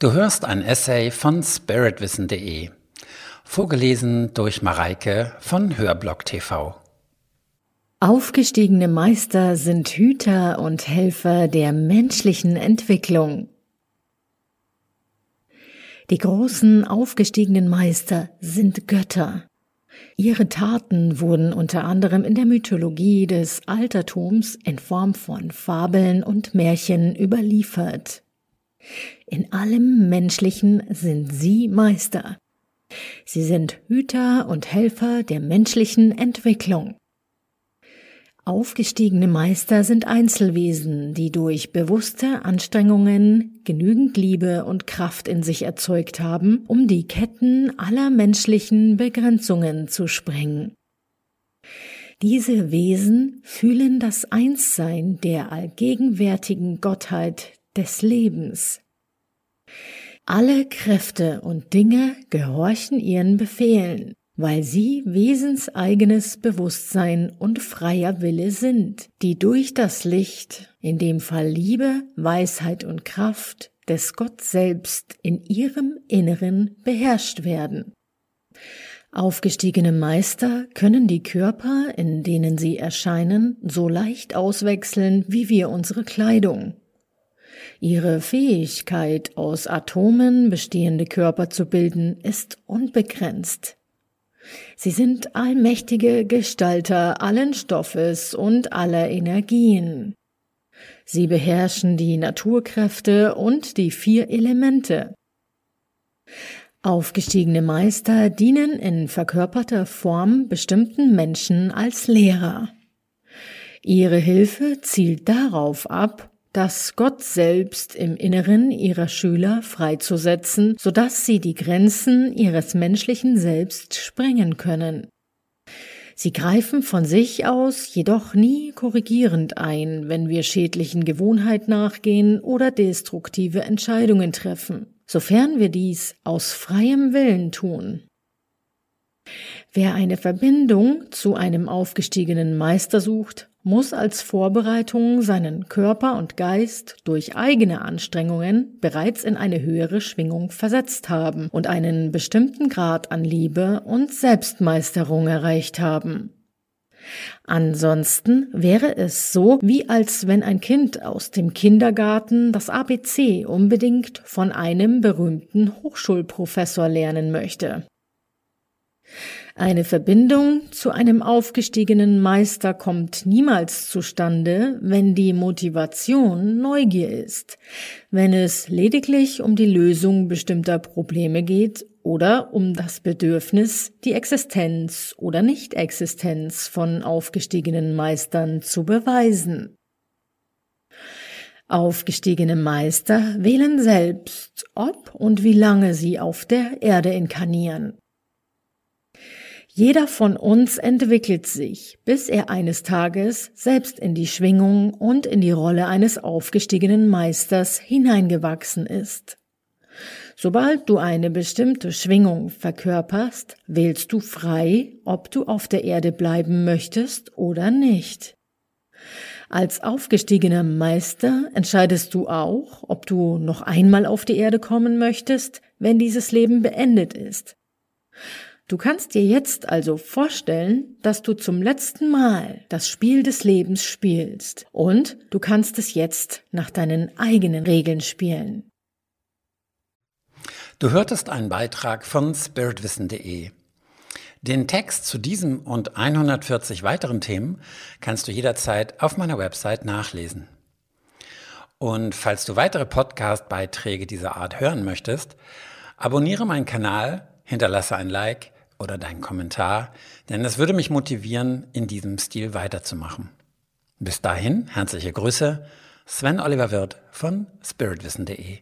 Du hörst ein Essay von spiritwissen.de, vorgelesen durch Mareike von Hörblock TV. Aufgestiegene Meister sind Hüter und Helfer der menschlichen Entwicklung. Die großen aufgestiegenen Meister sind Götter. Ihre Taten wurden unter anderem in der Mythologie des Altertums in Form von Fabeln und Märchen überliefert. In allem Menschlichen sind sie Meister. Sie sind Hüter und Helfer der menschlichen Entwicklung. Aufgestiegene Meister sind Einzelwesen, die durch bewusste Anstrengungen genügend Liebe und Kraft in sich erzeugt haben, um die Ketten aller menschlichen Begrenzungen zu sprengen. Diese Wesen fühlen das Einssein der allgegenwärtigen Gottheit des Lebens. Alle Kräfte und Dinge gehorchen ihren Befehlen, weil sie wesenseigenes Bewusstsein und freier Wille sind, die durch das Licht, in dem Fall Liebe, Weisheit und Kraft des Gott selbst in ihrem Inneren beherrscht werden. Aufgestiegene Meister können die Körper, in denen sie erscheinen, so leicht auswechseln wie wir unsere Kleidung. Ihre Fähigkeit, aus Atomen bestehende Körper zu bilden, ist unbegrenzt. Sie sind allmächtige Gestalter allen Stoffes und aller Energien. Sie beherrschen die Naturkräfte und die vier Elemente. Aufgestiegene Meister dienen in verkörperter Form bestimmten Menschen als Lehrer. Ihre Hilfe zielt darauf ab, das Gott selbst im Inneren ihrer Schüler freizusetzen, sodass sie die Grenzen ihres menschlichen Selbst sprengen können. Sie greifen von sich aus jedoch nie korrigierend ein, wenn wir schädlichen Gewohnheiten nachgehen oder destruktive Entscheidungen treffen, sofern wir dies aus freiem Willen tun. Wer eine Verbindung zu einem aufgestiegenen Meister sucht, muss als Vorbereitung seinen Körper und Geist durch eigene Anstrengungen bereits in eine höhere Schwingung versetzt haben und einen bestimmten Grad an Liebe und Selbstmeisterung erreicht haben. Ansonsten wäre es so, wie als wenn ein Kind aus dem Kindergarten das ABC unbedingt von einem berühmten Hochschulprofessor lernen möchte. Eine Verbindung zu einem aufgestiegenen Meister kommt niemals zustande, wenn die Motivation Neugier ist, wenn es lediglich um die Lösung bestimmter Probleme geht oder um das Bedürfnis, die Existenz oder Nichtexistenz von aufgestiegenen Meistern zu beweisen. Aufgestiegene Meister wählen selbst, ob und wie lange sie auf der Erde inkarnieren. Jeder von uns entwickelt sich, bis er eines Tages selbst in die Schwingung und in die Rolle eines aufgestiegenen Meisters hineingewachsen ist. Sobald du eine bestimmte Schwingung verkörperst, wählst du frei, ob du auf der Erde bleiben möchtest oder nicht. Als aufgestiegener Meister entscheidest du auch, ob du noch einmal auf die Erde kommen möchtest, wenn dieses Leben beendet ist. Du kannst dir jetzt also vorstellen, dass du zum letzten Mal das Spiel des Lebens spielst und du kannst es jetzt nach deinen eigenen Regeln spielen. Du hörtest einen Beitrag von spiritwissen.de. Den Text zu diesem und 140 weiteren Themen kannst du jederzeit auf meiner Website nachlesen. Und falls du weitere Podcast-Beiträge dieser Art hören möchtest, abonniere meinen Kanal, hinterlasse ein Like oder deinen Kommentar, denn es würde mich motivieren, in diesem Stil weiterzumachen. Bis dahin, herzliche Grüße, Sven Oliver Wirth von spiritwissen.de.